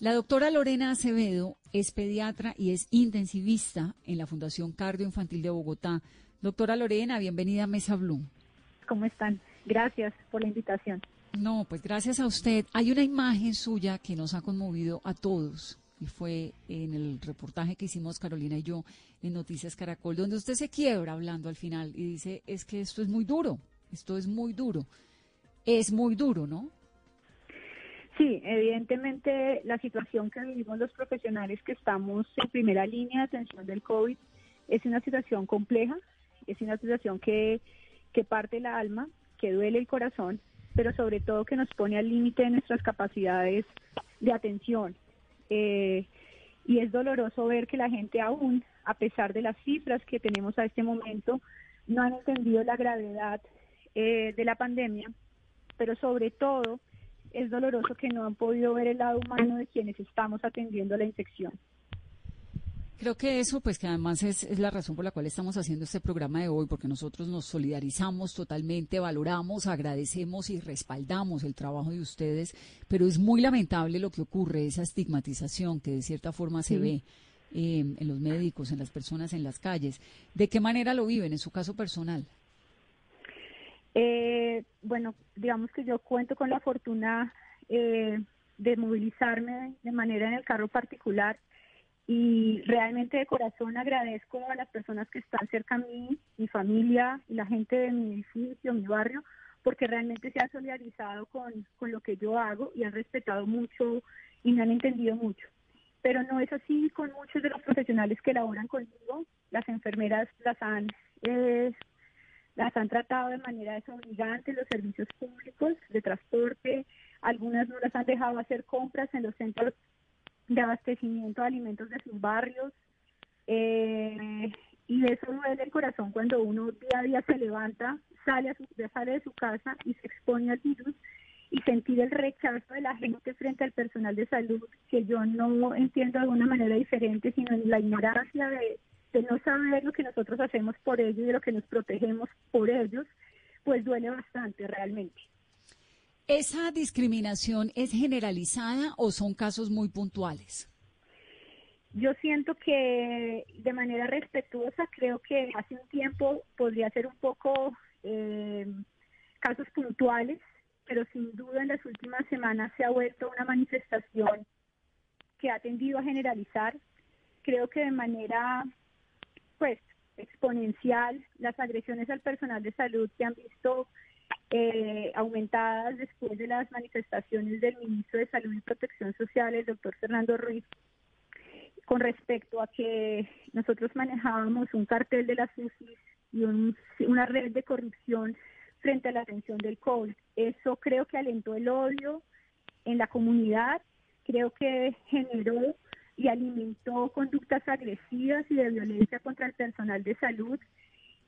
La doctora Lorena Acevedo es pediatra y es intensivista en la Fundación Cardio Infantil de Bogotá. Doctora Lorena, bienvenida a Mesa Blue. ¿Cómo están? Gracias por la invitación. No, pues gracias a usted. Hay una imagen suya que nos ha conmovido a todos y fue en el reportaje que hicimos Carolina y yo en Noticias Caracol, donde usted se quiebra hablando al final y dice, es que esto es muy duro, esto es muy duro. Es muy duro, ¿no? Sí, evidentemente la situación que vivimos los profesionales que estamos en primera línea de atención del COVID es una situación compleja, es una situación que, parte el alma, que duele el corazón, pero sobre todo que nos pone al límite de nuestras capacidades de atención. Eh, y es doloroso ver que la gente aún, a pesar de las cifras que tenemos a este momento, no han entendido la gravedad eh, de la pandemia, pero sobre todo es doloroso que no han podido ver el lado humano de quienes estamos atendiendo la infección. Creo que eso, pues que además es, es, la razón por la cual estamos haciendo este programa de hoy, porque nosotros nos solidarizamos totalmente, valoramos, agradecemos y respaldamos el trabajo de ustedes, pero es muy lamentable lo que ocurre, esa estigmatización que de cierta forma se ve eh, en los médicos, en las personas en las calles. ¿De qué manera lo viven en su caso personal? Eh, bueno, digamos que yo cuento con la fortuna eh, de movilizarme de manera en el carro particular y realmente de corazón agradezco a las personas que están cerca a mí, mi familia y la gente de mi edificio, mi barrio, porque realmente se han solidarizado con, con lo que yo hago y han respetado mucho y me han entendido mucho. Pero no es así con muchos de los profesionales que laboran conmigo. Las enfermeras las han eh, las han tratado de manera desobligante los servicios públicos de transporte, algunas no las han dejado hacer compras en los centros de abastecimiento de alimentos de sus barrios. Eh, y eso duele el corazón cuando uno día a día se levanta, sale, a su, sale de su casa y se expone al virus y sentir el rechazo de la gente frente al personal de salud, que yo no entiendo de alguna manera diferente, sino en la ignorancia de, de no saber lo que nosotros hacemos por ellos y lo que nos protegemos por ellos, pues duele bastante realmente. ¿Esa discriminación es generalizada o son casos muy puntuales? Yo siento que de manera respetuosa creo que hace un tiempo podría ser un poco eh, casos puntuales, pero sin duda en las últimas semanas se ha vuelto una manifestación que ha tendido a generalizar. Creo que de manera pues exponencial las agresiones al personal de salud se han visto eh, aumentadas después de las manifestaciones del ministro de Salud y Protección Social, el doctor Fernando Ruiz, con respecto a que nosotros manejábamos un cartel de las UCI y una red de corrupción frente a la atención del COVID. Eso creo que alentó el odio en la comunidad, creo que generó y alimentó conductas agresivas y de violencia contra el personal de salud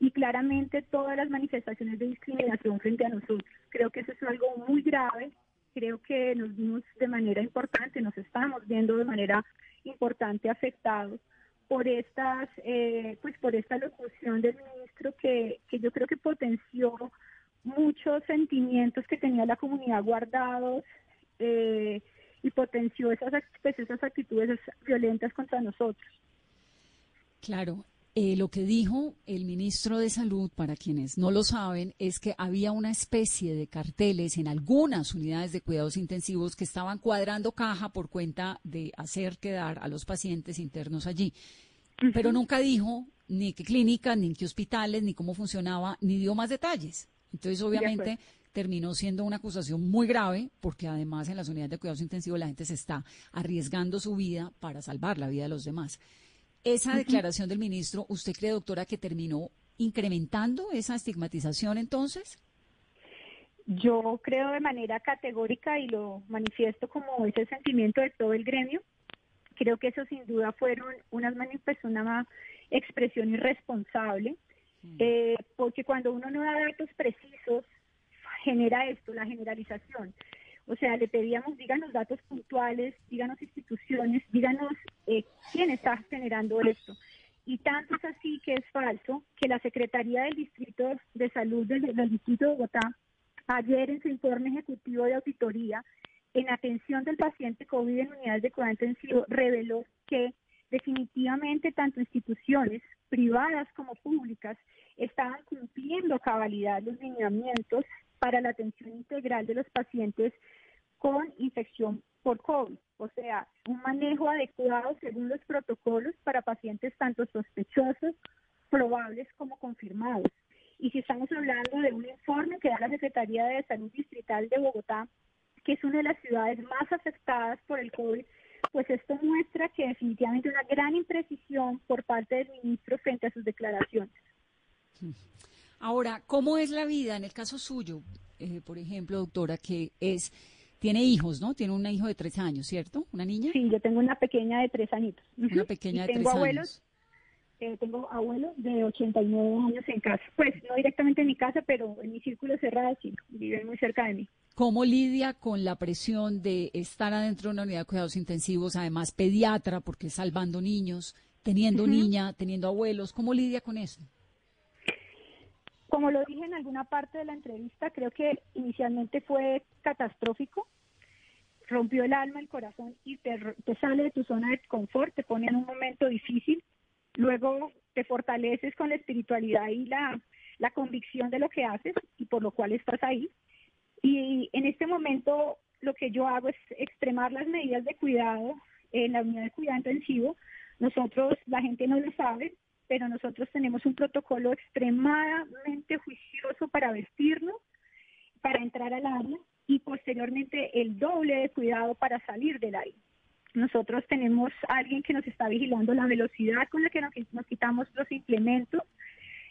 y claramente todas las manifestaciones de discriminación frente a nosotros. Creo que eso es algo muy grave, creo que nos vimos de manera importante, nos estamos viendo de manera importante afectados por estas, eh, pues por esta locución del ministro que, que yo creo que potenció muchos sentimientos que tenía la comunidad guardados, eh, y potenció esas, pues, esas actitudes violentas contra nosotros. Claro, eh, lo que dijo el ministro de Salud, para quienes no lo saben, es que había una especie de carteles en algunas unidades de cuidados intensivos que estaban cuadrando caja por cuenta de hacer quedar a los pacientes internos allí. Pero nunca dijo ni qué clínicas, ni qué hospitales, ni cómo funcionaba, ni dio más detalles. Entonces, obviamente, terminó siendo una acusación muy grave, porque además en las unidades de cuidados intensivos la gente se está arriesgando su vida para salvar la vida de los demás. Esa declaración del ministro, ¿usted cree, doctora, que terminó incrementando esa estigmatización entonces? Yo creo de manera categórica y lo manifiesto como ese sentimiento de todo el gremio. Creo que eso sin duda fueron unas una expresión irresponsable. Eh, porque cuando uno no da datos precisos genera esto, la generalización. O sea, le pedíamos, díganos datos puntuales, díganos instituciones, díganos eh, quién está generando esto. Y tanto es así que es falso que la Secretaría del Distrito de Salud del, Distrito de Bogotá, ayer en su informe ejecutivo de auditoría, en atención del paciente COVID en unidades de cuidado intensivo reveló que definitivamente tanto instituciones privadas como públicas estaban cumpliendo cabalidad los lineamientos para la atención integral de los pacientes con infección por COVID, o sea, un manejo adecuado según los protocolos para pacientes tanto sospechosos, probables como confirmados. Y si estamos hablando de un informe que da la Secretaría de Salud Distrital de Bogotá, que es una de las ciudades más afectadas por el COVID, pues esto muestra que definitivamente una gran imprecisión por parte del ministro frente a sus declaraciones. Ahora, ¿cómo es la vida en el caso suyo, eh, por ejemplo, doctora, que es tiene hijos, ¿no? Tiene un hijo de tres años, ¿cierto? ¿Una niña? Sí, yo tengo una pequeña de tres añitos. Una pequeña de tengo tres abuelos, años. Eh, tengo abuelos de 89 años en casa. Pues no directamente en mi casa, pero en mi círculo cerrado sí, viven muy cerca de mí. ¿Cómo lidia con la presión de estar adentro de una unidad de cuidados intensivos, además pediatra, porque salvando niños, teniendo niña, teniendo abuelos? ¿Cómo lidia con eso? Como lo dije en alguna parte de la entrevista, creo que inicialmente fue catastrófico, rompió el alma, el corazón y te, te sale de tu zona de confort, te pone en un momento difícil, luego te fortaleces con la espiritualidad y la, la convicción de lo que haces y por lo cual estás ahí. Y en este momento lo que yo hago es extremar las medidas de cuidado en la unidad de cuidado intensivo. Nosotros, la gente no lo sabe, pero nosotros tenemos un protocolo extremadamente juicioso para vestirnos, para entrar al área y posteriormente el doble de cuidado para salir del área. Nosotros tenemos alguien que nos está vigilando la velocidad con la que nos quitamos los implementos,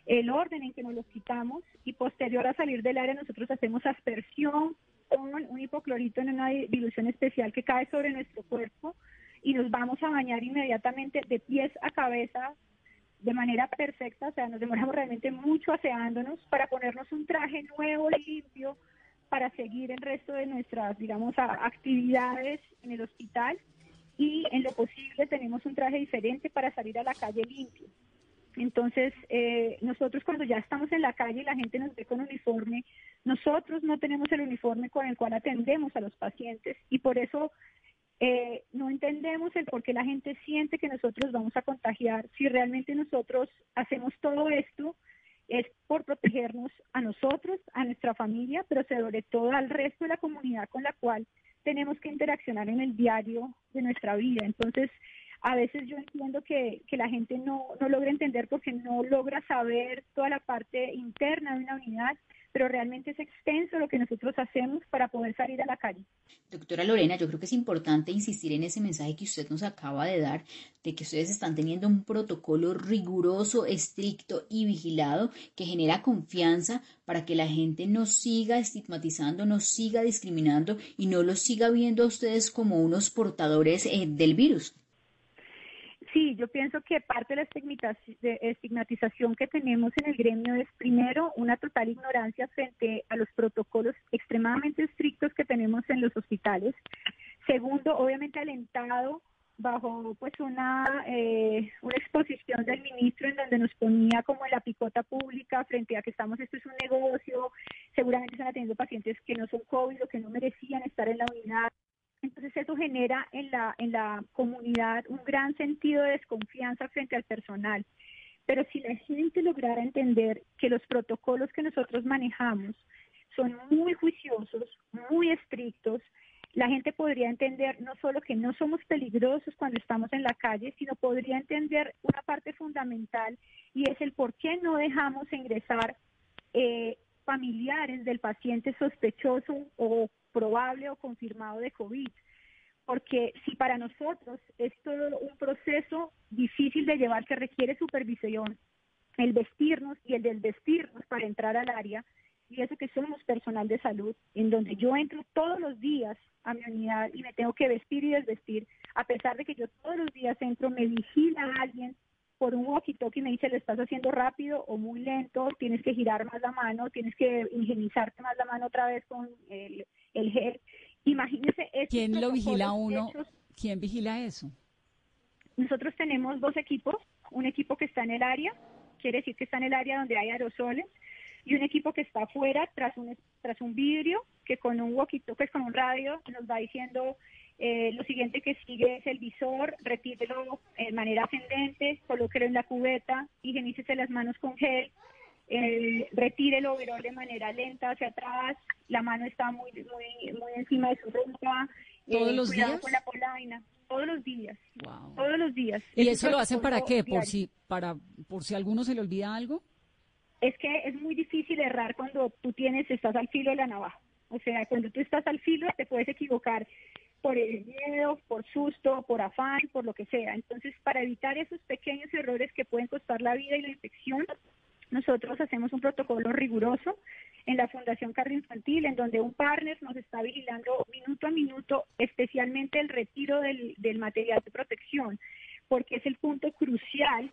el orden en que nos los quitamos y posterior a salir del área nosotros hacemos aspersión con un hipoclorito en una dilución especial que cae sobre nuestro cuerpo y nos vamos a bañar inmediatamente de pies a cabeza de manera perfecta, o sea, nos demoramos realmente mucho aseándonos para ponernos un traje nuevo, limpio, para seguir el resto de nuestras, digamos, actividades en el hospital y en lo posible tenemos un traje diferente para salir a la calle limpio. Entonces, eh, nosotros cuando ya estamos en la calle y la gente nos ve con uniforme, nosotros no tenemos el uniforme con el cual atendemos a los pacientes y por eso eh, no entendemos el por qué la gente siente que nosotros vamos a contagiar. Si realmente nosotros hacemos todo esto, es por protegernos a nosotros, a nuestra familia, pero sobre todo al resto de la comunidad con la cual tenemos que interaccionar en el diario de nuestra vida. Entonces, a veces yo entiendo que, la gente no, no logra entender porque no logra saber toda la parte interna de una unidad, pero realmente es extenso lo que nosotros hacemos para poder salir a la calle. Doctora Lorena, yo creo que es importante insistir en ese mensaje que usted nos acaba de dar, de que ustedes están teniendo un protocolo riguroso, estricto y vigilado que genera confianza para que la gente no siga estigmatizando, no siga discriminando y no los siga viendo a ustedes como unos portadores eh, del virus. Sí, yo pienso que parte de la estigmatización que tenemos en el gremio es primero una total ignorancia frente a los protocolos extremadamente estrictos que tenemos en los hospitales. Segundo, obviamente alentado bajo pues una eh, una exposición del ministro en donde nos ponía como en la picota pública frente a que estamos esto es un negocio seguramente están atendiendo pacientes que no son covid o que no merecían estar en la unidad entonces eso genera en la, en la comunidad un gran sentido de desconfianza frente al personal. Pero si la gente lograra entender que los protocolos que nosotros manejamos son muy juiciosos, muy estrictos, la gente podría entender no solo que no somos peligrosos cuando estamos en la calle, sino podría entender una parte fundamental y es el por qué no dejamos ingresar eh, familiares del paciente sospechoso o probable o confirmado de COVID. Porque si para nosotros es todo un proceso difícil de llevar que requiere supervisión, el vestirnos y el desvestirnos para entrar al área, y eso que somos personal de salud, en donde yo entro todos los días a mi unidad y me tengo que vestir y desvestir, a pesar de que yo todos los días entro, me vigila a alguien por un walkie-talkie me dice, lo estás haciendo rápido o muy lento, tienes que girar más la mano, tienes que higienizarte más la mano otra vez con el, el gel. Imagínese. ¿Quién lo vigila uno? ¿Quién vigila eso? Nosotros tenemos dos equipos, un equipo que está en el área, quiere decir que está en el área donde hay aerosoles, y un equipo que está afuera tras un, tras un vidrio que con un walkie pues con un radio nos va diciendo eh, lo siguiente que sigue es el visor, retírelo de manera ascendente, colóquelo en la cubeta, higienícese las manos con gel, eh, retire el overol de manera lenta hacia atrás, la mano está muy muy muy encima de su ropa, todos eh, los días con la polaina, todos los días, todos los días. ¿Y eso lo hacen para qué? Por si para por si a alguno se le olvida algo. Es que es muy difícil errar cuando tú tienes estás al filo de la navaja. O sea, cuando tú estás al filo te puedes equivocar por el miedo, por susto, por afán, por lo que sea. Entonces, para evitar esos pequeños errores que pueden costar la vida y la infección, nosotros hacemos un protocolo riguroso en la Fundación Cardio Infantil, en donde un partner nos está vigilando minuto a minuto, especialmente el retiro del, material de protección, porque es el punto crucial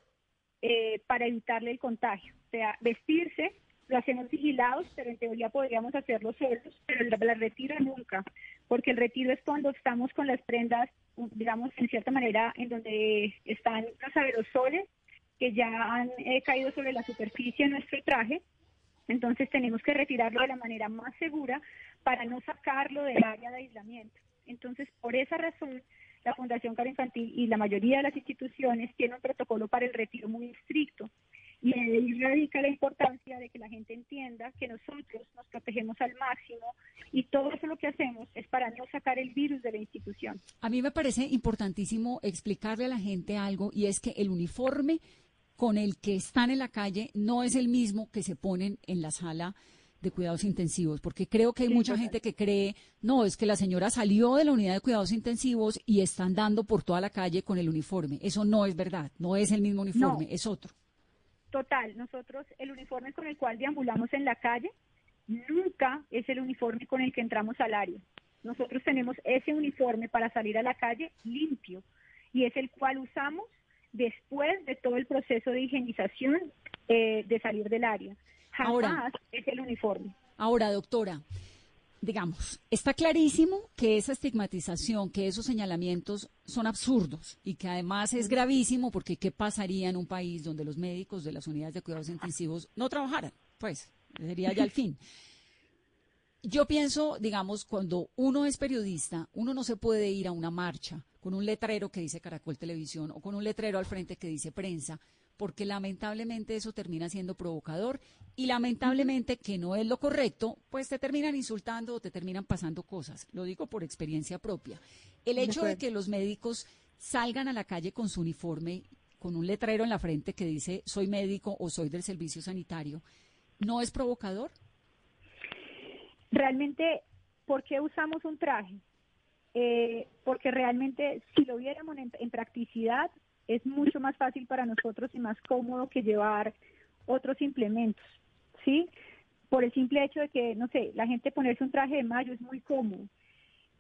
eh, para evitarle el contagio. O sea, vestirse, lo hacemos vigilados, pero en teoría podríamos hacerlo solos, pero el, retiro nunca, porque el retiro es cuando estamos con las prendas, digamos, en cierta manera, en donde están los aerosoles que ya han eh, caído sobre la superficie de nuestro traje. Entonces tenemos que retirarlo de la manera más segura para no sacarlo del área de aislamiento. Entonces, por esa razón, la Fundación Caro Infantil y la mayoría de las instituciones tienen un protocolo para el retiro muy estricto. Y ahí radica la importancia de que la gente entienda que nosotros nos protegemos al máximo y todo eso lo que hacemos es para no sacar el virus de la institución. A mí me parece importantísimo explicarle a la gente algo y es que el uniforme con el que están en la calle no es el mismo que se ponen en la sala de cuidados intensivos, porque creo que hay mucha gente que cree, no, es que la señora salió de la unidad de cuidados intensivos y está andando por toda la calle con el uniforme. Eso no es verdad, no es el mismo uniforme, es otro. Total, nosotros el uniforme con el cual deambulamos en la calle nunca es el uniforme con el que entramos al área. Nosotros tenemos ese uniforme para salir a la calle limpio y es el cual usamos después de todo el proceso de higienización eh, de salir del área. Jamás ahora, es el uniforme. Ahora, doctora, digamos, está clarísimo que esa estigmatización, que esos señalamientos son absurdos y que además es gravísimo porque ¿qué pasaría en un país donde los médicos de las unidades de cuidados intensivos no trabajaran? Pues sería ya el fin. Yo pienso, digamos, cuando uno es periodista, uno no se puede ir a una marcha con un letrero que dice Caracol Televisión o con un letrero al frente que dice prensa, porque lamentablemente eso termina siendo provocador y lamentablemente que no es lo correcto, pues te terminan insultando o te terminan pasando cosas. Lo digo por experiencia propia. El hecho de que los médicos salgan a la calle con su uniforme, con un letrero en la frente que dice soy médico o soy del servicio sanitario, ¿no es provocador? Realmente, ¿por qué usamos un traje? Eh, porque realmente si lo viéramos en, practicidad es mucho más fácil para nosotros y más cómodo que llevar otros implementos, ¿sí? Por el simple hecho de que, no sé, la gente ponerse un traje de mayo es muy cómodo.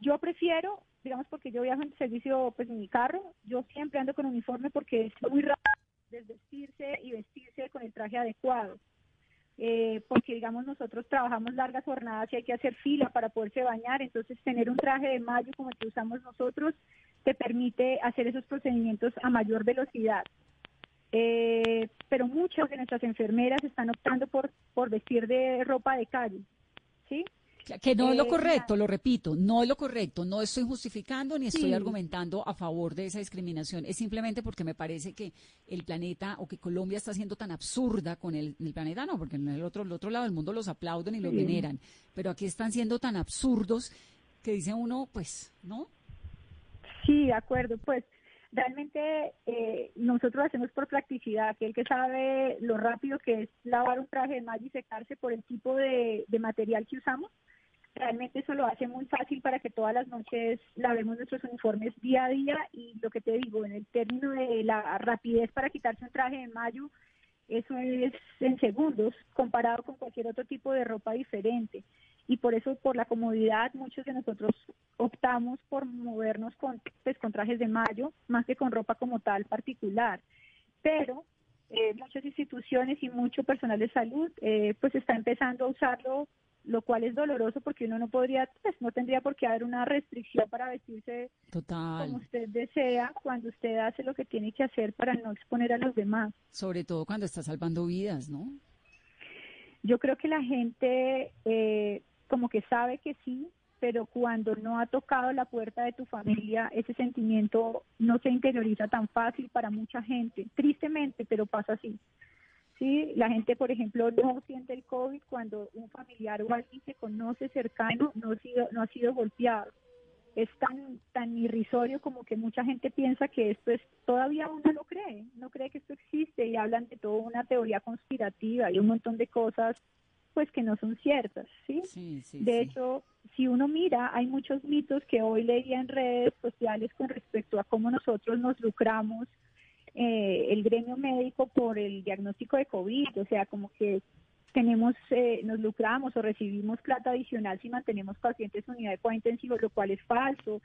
Yo prefiero, digamos, porque yo viajo en servicio, pues en mi carro, yo siempre ando con uniforme porque es muy rápido desvestirse y vestirse con el traje adecuado. Eh, porque digamos nosotros trabajamos largas jornadas y hay que hacer fila para poderse bañar, entonces tener un traje de mayo como el que usamos nosotros te permite hacer esos procedimientos a mayor velocidad. Eh, pero muchas de nuestras enfermeras están optando por, por vestir de ropa de calle, ¿sí? Que no es lo eh, correcto, lo repito, no es lo correcto. No estoy justificando ni estoy argumentando a favor de esa discriminación. Es simplemente porque me parece que el planeta o que Colombia está siendo tan absurda con el, planeta, no, porque en el otro, el otro lado del mundo los aplauden y los veneran. Pero aquí están siendo tan absurdos que dice uno, pues, ¿no? Sí, de acuerdo. Pues realmente eh, nosotros hacemos por practicidad, que el que sabe lo rápido que es lavar un traje de malla y secarse por el tipo de material que usamos, realmente eso lo hace muy fácil para que todas las noches lavemos nuestros uniformes día a día y lo que te digo, en el término de la rapidez para quitarse un traje de mayo, eso es en segundos comparado con cualquier otro tipo de ropa diferente. Y por eso, por la comodidad, muchos de nosotros optamos por movernos con, pues, con trajes de mayo más que con ropa como tal particular. Pero eh, muchas instituciones y mucho personal de salud eh, pues está empezando a usarlo lo cual es doloroso porque uno no podría, pues no tendría por qué haber una restricción para vestirse como usted desea cuando usted hace lo que tiene que hacer para no exponer a los demás. Sobre todo cuando está salvando vidas, ¿no? Yo creo que la gente, eh, como que sabe que sí, pero cuando no ha tocado la puerta de tu familia, ese sentimiento no se interioriza tan fácil para mucha gente. Tristemente, pero pasa así. Sí, la gente, por ejemplo, no siente el COVID cuando un familiar o alguien que conoce cercano no ha sido, no ha sido golpeado. Es tan, tan irrisorio como que mucha gente piensa que esto es, todavía uno lo cree, no cree que esto existe y hablan de toda una teoría conspirativa y un montón de cosas pues que no son ciertas, ¿sí? de hecho, si uno mira, hay muchos mitos que hoy leía en redes sociales con respecto a cómo nosotros nos lucramos eh, el gremio médico por el diagnóstico de COVID, o sea, como que tenemos, eh, nos lucramos o recibimos plata adicional si mantenemos pacientes en unidad de cuidado intensivo, lo cual es falso.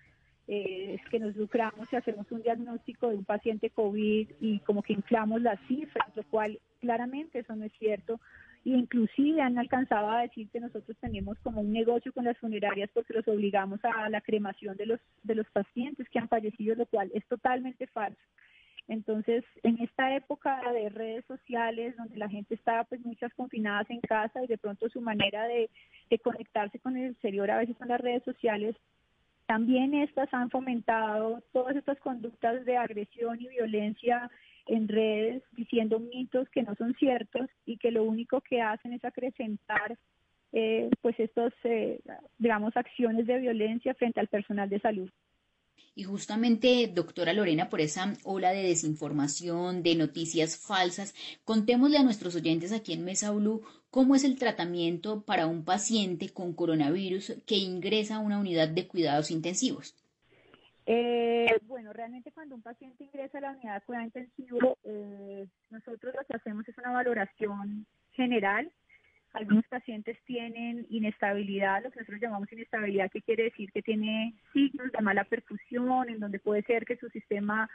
Eh, es que nos lucramos si hacemos un diagnóstico de un paciente COVID y como que inflamos las cifras, lo cual claramente eso no es cierto y inclusive han alcanzado a decir que nosotros tenemos como un negocio con las funerarias porque los obligamos a la cremación de los de los pacientes que han fallecido, lo cual es totalmente falso. Entonces, en esta época de redes sociales, donde la gente está pues muchas confinadas en casa y de pronto su manera de, conectarse con el exterior a veces son las redes sociales, también estas han fomentado todas estas conductas de agresión y violencia en redes diciendo mitos que no son ciertos y que lo único que hacen es acrecentar eh, pues estos eh, digamos acciones de violencia frente al personal de salud. Y justamente, doctora Lorena, por esa ola de desinformación, de noticias falsas, contémosle a nuestros oyentes aquí en Mesa Blue cómo es el tratamiento para un paciente con coronavirus que ingresa a una unidad de cuidados intensivos. Eh, bueno, realmente cuando un paciente ingresa a la unidad de cuidado intensivo, eh, nosotros lo que hacemos es una valoración general. Algunos pacientes tienen inestabilidad, lo que nosotros llamamos inestabilidad, que quiere decir que tiene signos de mala perfusión, en donde puede ser que su sistema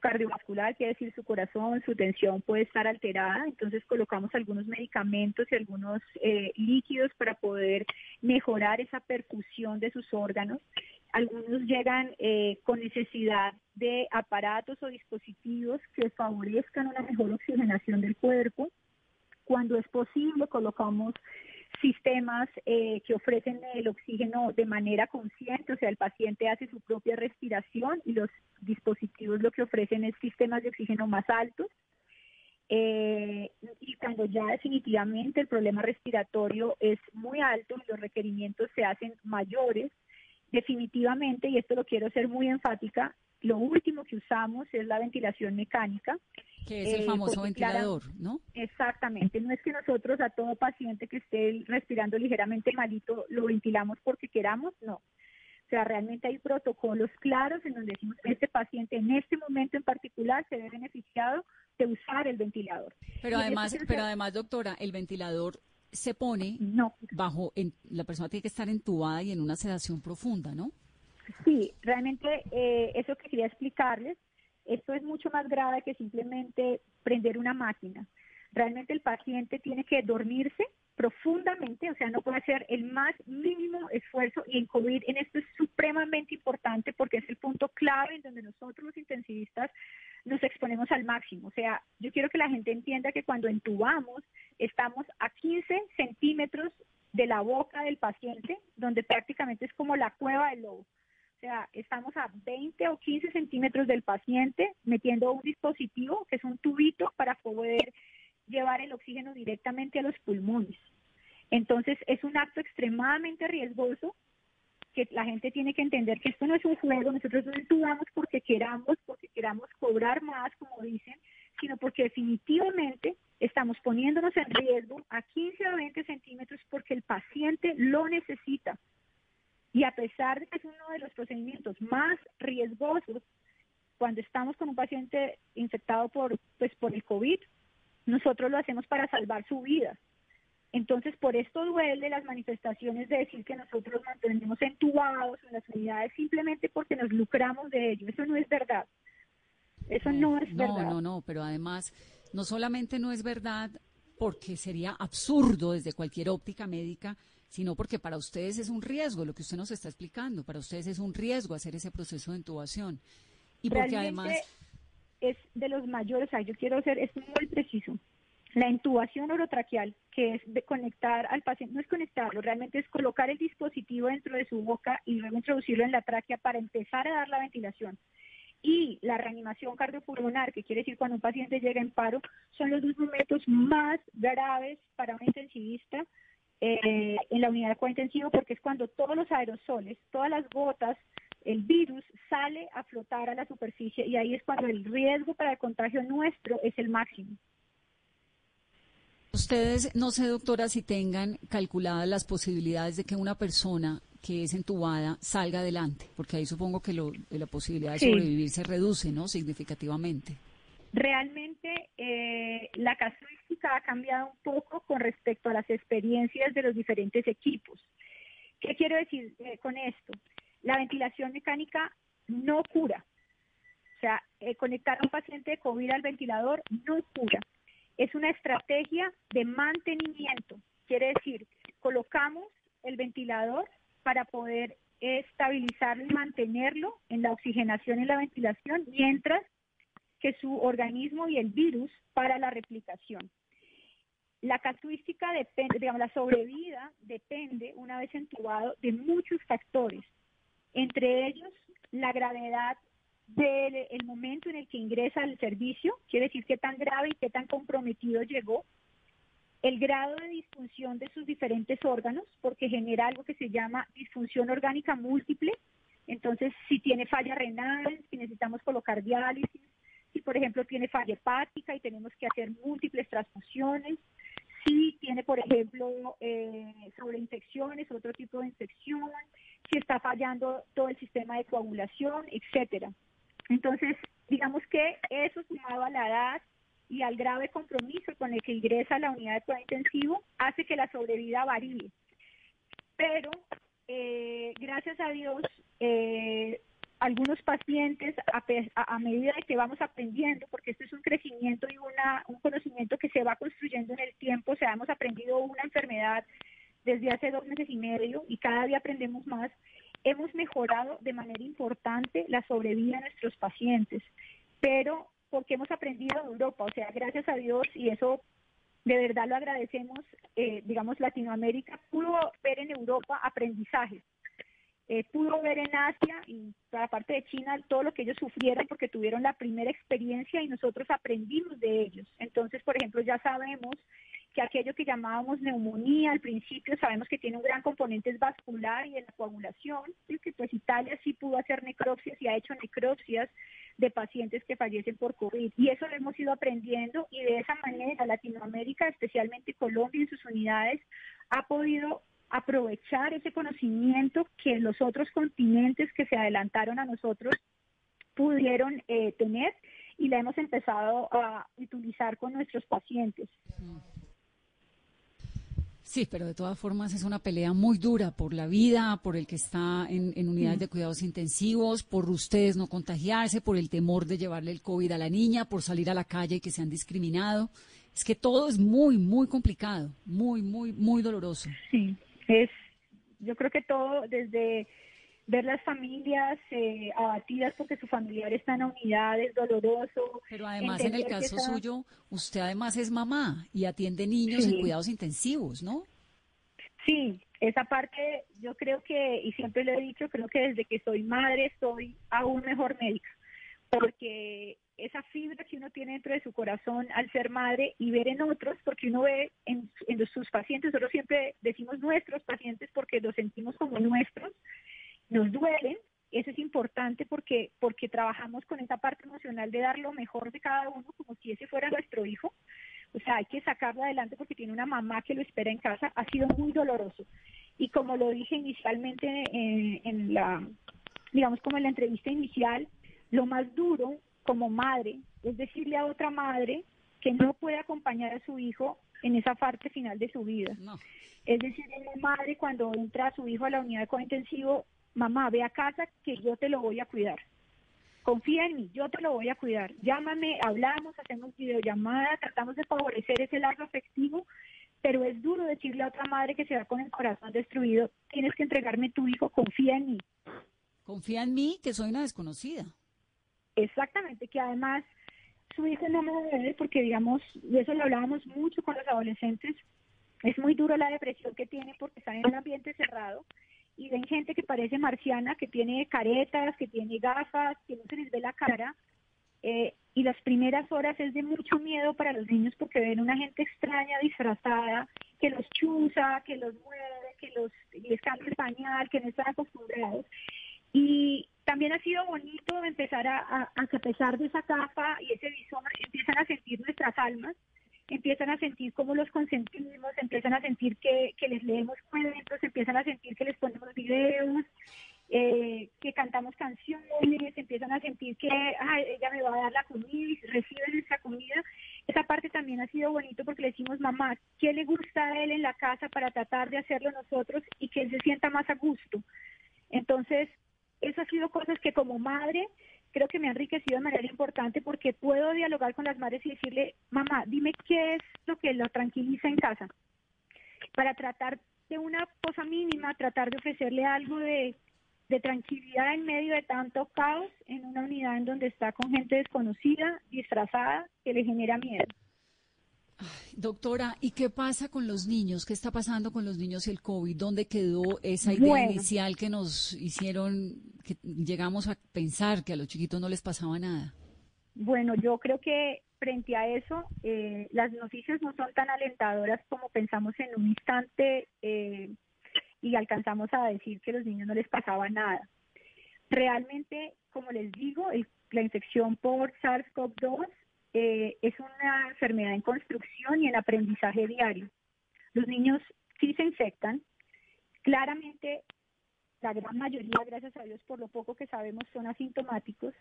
cardiovascular, quiere decir su corazón, su tensión puede estar alterada, entonces colocamos algunos medicamentos y algunos eh, líquidos para poder mejorar esa perfusión de sus órganos. Algunos llegan eh, con necesidad de aparatos o dispositivos que favorezcan una mejor oxigenación del cuerpo. Cuando es posible, colocamos sistemas eh, que ofrecen el oxígeno de manera consciente, o sea, el paciente hace su propia respiración y los dispositivos lo que ofrecen es sistemas de oxígeno más altos. Eh, y cuando ya definitivamente el problema respiratorio es muy alto y los requerimientos se hacen mayores, definitivamente, y esto lo quiero ser muy enfática, lo último que usamos es la ventilación mecánica. Que es el eh, famoso ventilador, ¿no? Exactamente. No es que nosotros a todo paciente que esté respirando ligeramente malito lo ventilamos porque queramos, no. O sea, realmente hay protocolos claros en donde decimos este paciente en este momento en particular se ve beneficiado de usar el ventilador. Pero además, pero además, doctora, el ventilador se pone no. bajo, en, la persona tiene que estar entubada y en una sedación profunda, ¿no? Sí, realmente eh, eso que quería explicarles, esto es mucho más grave que simplemente prender una máquina. Realmente el paciente tiene que dormirse profundamente, o sea, no puede hacer el más mínimo esfuerzo y en COVID en esto es supremamente importante porque es el punto clave en donde nosotros los intensivistas nos exponemos al máximo. O sea, yo quiero que la gente entienda que cuando entubamos estamos a 15 centímetros de la boca del paciente, donde prácticamente es como la cueva del lobo. O sea, estamos a 20 o 15 centímetros del paciente metiendo un dispositivo que es un tubito para poder llevar el oxígeno directamente a los pulmones. Entonces, es un acto extremadamente riesgoso que la gente tiene que entender que esto no es un juego, nosotros no entubamos porque queramos, porque queramos cobrar más, como dicen, sino porque definitivamente estamos poniéndonos en riesgo a 15 o 20 centímetros porque el paciente lo necesita. Y a pesar de que es uno de los procedimientos más riesgosos, cuando estamos con un paciente infectado por, pues, por el COVID, nosotros lo hacemos para salvar su vida. Entonces, por esto duele las manifestaciones de decir que nosotros mantenemos entubados en las unidades simplemente porque nos lucramos de ello. Eso no es verdad. Eso no es verdad. No, no, no, pero además, no solamente no es verdad porque sería absurdo desde cualquier óptica médica, sino porque para ustedes es un riesgo lo que usted nos está explicando, para ustedes es un riesgo hacer ese proceso de intubación. Y porque además es de los mayores, o sea, yo quiero ser, es muy preciso. La intubación orotraqueal, que es de conectar al paciente, no es conectarlo, realmente es colocar el dispositivo dentro de su boca y luego introducirlo en la tráquea para empezar a dar la ventilación. Y la reanimación cardiopulmonar, que quiere decir cuando un paciente llega en paro, son los dos momentos más graves para un intensivista eh, en la unidad de cuidado intensivo porque es cuando todos los aerosoles, todas las gotas, el virus sale a flotar a la superficie y ahí es cuando el riesgo para el contagio nuestro es el máximo. Ustedes, no sé, doctora, si tengan calculadas las posibilidades de que una persona que es entubada salga adelante, porque ahí supongo que lo, la posibilidad de sobrevivir se reduce, ¿no? Significativamente. Realmente eh, la casuística ha cambiado un poco con respecto a las experiencias de los diferentes equipos. ¿Qué quiero decir eh, con esto? La ventilación mecánica no cura. O sea, eh, conectar a un paciente de COVID al ventilador no cura. Es una estrategia de mantenimiento. Quiere decir, colocamos el ventilador para poder estabilizarlo y mantenerlo en la oxigenación y la ventilación mientras que su organismo y el virus para la replicación. La casuística depende, digamos, la sobrevida depende, una vez entubado, de muchos factores, entre ellos la gravedad del momento en el que ingresa al servicio, quiere decir qué tan grave y qué tan comprometido llegó, el grado de disfunción de sus diferentes órganos, porque genera algo que se llama disfunción orgánica múltiple, entonces si tiene falla renal, si necesitamos colocar diálisis, por ejemplo tiene falla hepática y tenemos que hacer múltiples transfusiones, si tiene por ejemplo eh, sobreinfecciones, otro tipo de infección, si está fallando todo el sistema de coagulación, etcétera. Entonces, digamos que eso sumado a la edad y al grave compromiso con el que ingresa a la unidad de cuidado intensivo hace que la sobrevida varíe. Pero, eh, gracias a Dios, eh, algunos pacientes, a, medida que vamos aprendiendo, porque esto es un crecimiento y una, un conocimiento que se va construyendo en el tiempo, o sea, hemos aprendido una enfermedad desde hace dos meses y medio y cada día aprendemos más, hemos mejorado de manera importante la sobrevida de nuestros pacientes, pero porque hemos aprendido en Europa, o sea, gracias a Dios y eso de verdad lo agradecemos, eh, digamos, Latinoamérica pudo ver en Europa aprendizajes eh, pudo ver en Asia y para parte de China todo lo que ellos sufrieron porque tuvieron la primera experiencia y nosotros aprendimos de ellos. Entonces, por ejemplo, ya sabemos que aquello que llamábamos neumonía al principio sabemos que tiene un gran componente vascular y de la coagulación, y que pues Italia sí pudo hacer necropsias y ha hecho necropsias de pacientes que fallecen por COVID. Y eso lo hemos ido aprendiendo y de esa manera Latinoamérica, especialmente Colombia y sus unidades, ha podido aprovechar ese conocimiento que los otros continentes que se adelantaron a nosotros pudieron eh, tener y la hemos empezado a utilizar con nuestros pacientes. Sí, pero de todas formas es una pelea muy dura por la vida, por el que está en, unidades de cuidados intensivos, por ustedes no contagiarse, por el temor de llevarle el COVID a la niña, por salir a la calle y que se han discriminado. Es que todo es muy, muy complicado, muy, muy, muy doloroso. Sí es, yo creo que todo desde ver las familias eh, abatidas porque su familiar está en unidad es doloroso. Pero además en el caso suyo, usted además es mamá y atiende niños en cuidados intensivos, ¿no? Sí, esa parte yo creo que, y siempre lo he dicho, creo que desde que soy madre soy aún mejor médica, porque esa fibra que uno tiene dentro de su corazón al ser madre y ver en otros, porque uno ve en, sus pacientes, nosotros siempre decimos nuestros pacientes porque los sentimos como nuestros, nos duelen, eso es importante porque, porque trabajamos con esa parte emocional de dar lo mejor de cada uno como si ese fuera nuestro hijo. O sea, hay que sacarlo adelante porque tiene una mamá que lo espera en casa. Ha sido muy doloroso. Y como lo dije inicialmente en, en la, digamos como en la entrevista inicial, lo más duro como madre, es decirle a otra madre que no puede acompañar a su hijo en esa parte final de su vida. Es decirle a una madre cuando entra a su hijo a la unidad de cuidado intensivo, mamá, ve a casa que yo te lo voy a cuidar. Confía en mí, yo te lo voy a cuidar. Llámame, hablamos, hacemos videollamada, tratamos de favorecer ese lazo afectivo, pero es duro decirle a otra madre que se va con el corazón destruido, tienes que entregarme tu hijo, confía en mí. Confía en mí, que soy una desconocida. Exactamente, que además su hijo no me debe, porque digamos, y eso lo hablábamos mucho con los adolescentes, es muy duro la depresión que tienen porque están en un ambiente cerrado y ven gente que parece marciana, que tiene caretas, que tiene gafas, que no se les ve la cara. Eh, y las primeras horas es de mucho miedo para los niños porque ven una gente extraña disfrazada que los chuza, que los mueve, que los les cambia que no están acostumbrados. Y también ha sido bonito empezar a, que a pesar de esa capa y ese visor empiezan a sentir nuestras almas empiezan a sentir cómo los consentimos, empiezan a sentir que, que les leemos cuentos, empiezan a sentir que les ponemos videos, eh, que cantamos canciones, empiezan a sentir que ella me va a dar la comida y reciben esa comida. Esa parte también ha sido bonito porque le decimos, mamá, ¿qué le gusta a él en la casa para tratar de hacerlo nosotros y que él se sienta más a gusto? Entonces, sido cosas que como madre creo que me ha enriquecido de manera importante porque puedo dialogar con las madres y decirle, mamá, dime qué es lo que lo tranquiliza en casa, para tratar de una cosa mínima, tratar de ofrecerle algo de, de tranquilidad en medio de tanto caos en una unidad en donde está con gente desconocida, disfrazada, que le genera miedo doctora, ¿y qué pasa con los niños? ¿Qué está pasando con los niños y el COVID? ¿Dónde quedó esa idea inicial que nos hicieron, que llegamos a pensar que a los chiquitos no les pasaba nada? Bueno, yo creo que frente a eso, eh, las noticias no son tan alentadoras como pensamos en un instante eh, y alcanzamos a decir que a los niños no les pasaba nada. Realmente, como les digo, la infección por SARS-CoV-2 eh, es una enfermedad en construcción y en aprendizaje diario. Los niños sí se infectan. Claramente, la gran mayoría, gracias a Dios, por lo poco que sabemos, son asintomáticos,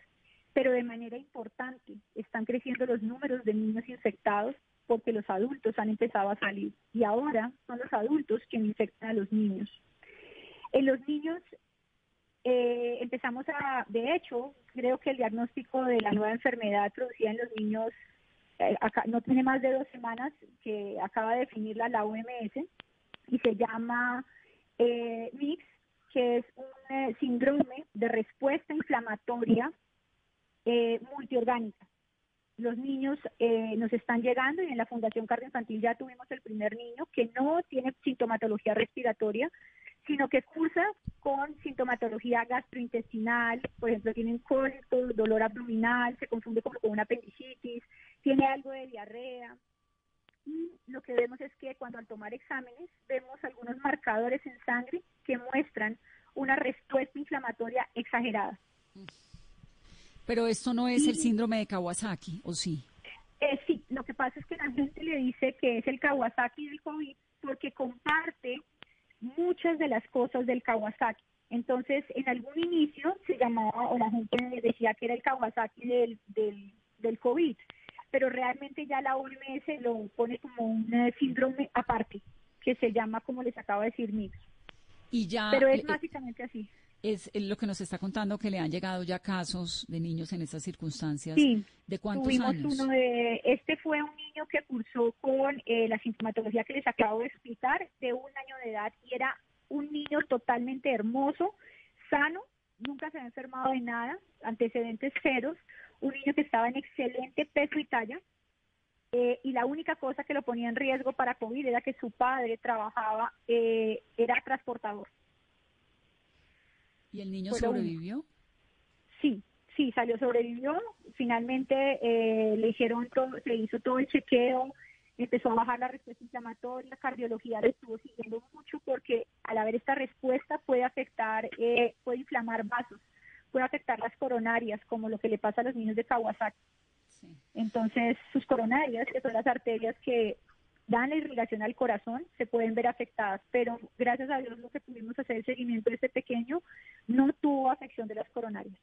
pero de manera importante están creciendo los números de niños infectados porque los adultos han empezado a salir y ahora son los adultos quienes infectan a los niños. En los niños eh, empezamos a, de hecho, creo que el diagnóstico de la nueva enfermedad producida en los niños eh, acá, no tiene más de dos semanas que acaba de definirla la OMS y se llama eh, MIX, que es un eh, síndrome de respuesta inflamatoria multiorgánica. Los niños nos están llegando y en la Fundación Cardioinfantil ya tuvimos el primer niño que no tiene sintomatología respiratoria, sino que cursa con sintomatología gastrointestinal, por ejemplo, tienen cólico, dolor abdominal, se confunde como con una apendicitis, tiene algo de diarrea. Y lo que vemos es que cuando al tomar exámenes vemos algunos marcadores en sangre que muestran una respuesta inflamatoria exagerada. Pero esto no es el síndrome de Kawasaki, ¿o sí? Eh, sí, lo que pasa es que la gente le dice que es el Kawasaki del COVID porque comparte muchas de las cosas del Kawasaki. Entonces, en algún inicio se llamaba, o la gente decía que era el Kawasaki del, del, del COVID, pero realmente ya la OMS lo pone como un eh, síndrome aparte, que se llama, como les acabo de decir, MIX. Y ya, pero es básicamente así. Es lo que nos está contando que le han llegado ya casos de niños en estas circunstancias. Sí. ¿De cuántos tuvimos años? Uno de, este fue un niño que cursó con eh, la sintomatología que les acabo de explicar, de un año de edad, y era un niño totalmente hermoso, sano, nunca se había enfermado de nada, antecedentes ceros, un niño que estaba en excelente peso y talla, eh, y la única cosa que lo ponía en riesgo para COVID era que su padre trabajaba, eh, era transportador. ¿Y el niño sobrevivió? Sí, sí, salió, sobrevivió. Finalmente eh, le hicieron todo, se hizo todo el chequeo, empezó a bajar la respuesta inflamatoria, la cardiología le estuvo siguiendo mucho porque al haber esta respuesta puede afectar, eh, puede inflamar vasos, puede afectar las coronarias, como lo que le pasa a los niños de Kawasaki. Entonces, sus coronarias, que son las arterias que dan la irrigación al corazón, se pueden ver afectadas, pero gracias a Dios lo que pudimos hacer el seguimiento de este pequeño no tuvo afección de las coronarias.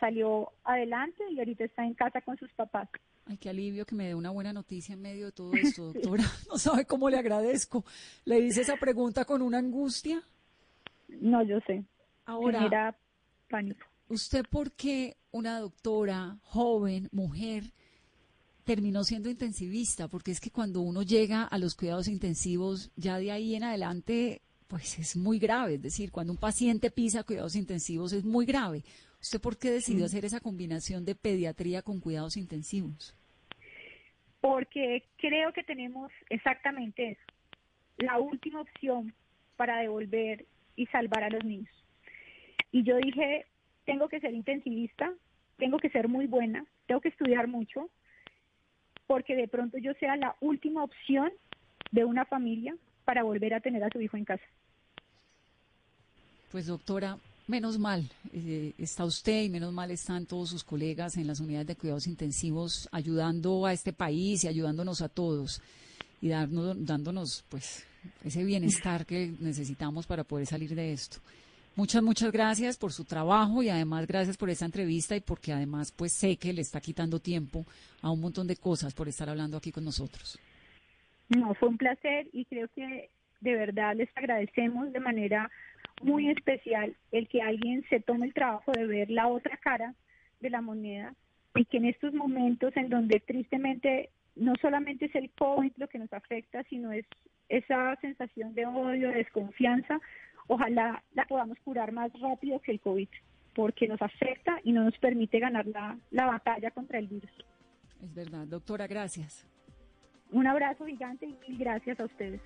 Salió adelante y ahorita está en casa con sus papás. Ay, qué alivio que me dé una buena noticia en medio de todo esto, doctora. No sabe cómo le agradezco. ¿Le hice esa pregunta con una angustia? No, yo sé. Ahora, pánico. ¿usted por qué una doctora, joven, mujer, terminó siendo intensivista? Porque es que cuando uno llega a los cuidados intensivos, ya de ahí en adelante, pues es muy grave. Es decir, cuando un paciente pisa cuidados intensivos es muy grave. ¿Usted por qué decidió hacer esa combinación de pediatría con cuidados intensivos? Porque creo que tenemos exactamente eso, la última opción para devolver y salvar a los niños. Y yo dije, tengo que ser intensivista, tengo que ser muy buena, tengo que estudiar mucho, porque de pronto yo sea la última opción de una familia para volver a tener a su hijo en casa. Pues doctora, menos mal eh, está usted y menos mal están todos sus colegas en las unidades de cuidados intensivos ayudando a este país y ayudándonos a todos y dándonos pues ese bienestar que necesitamos para poder salir de esto. Muchas, muchas gracias por su trabajo y además gracias por esta entrevista y porque además pues sé que le está quitando tiempo a un montón de cosas por estar hablando aquí con nosotros. No, fue un placer y creo que de verdad les agradecemos de manera muy especial el que alguien se tome el trabajo de ver la otra cara de la moneda y que en estos momentos en donde tristemente no solamente es el COVID lo que nos afecta, sino es esa sensación de odio, de desconfianza, ojalá la podamos curar más rápido que el COVID, porque nos afecta y no nos permite ganar la, la batalla contra el virus. Es verdad, doctora, gracias. Un abrazo gigante y mil gracias a ustedes.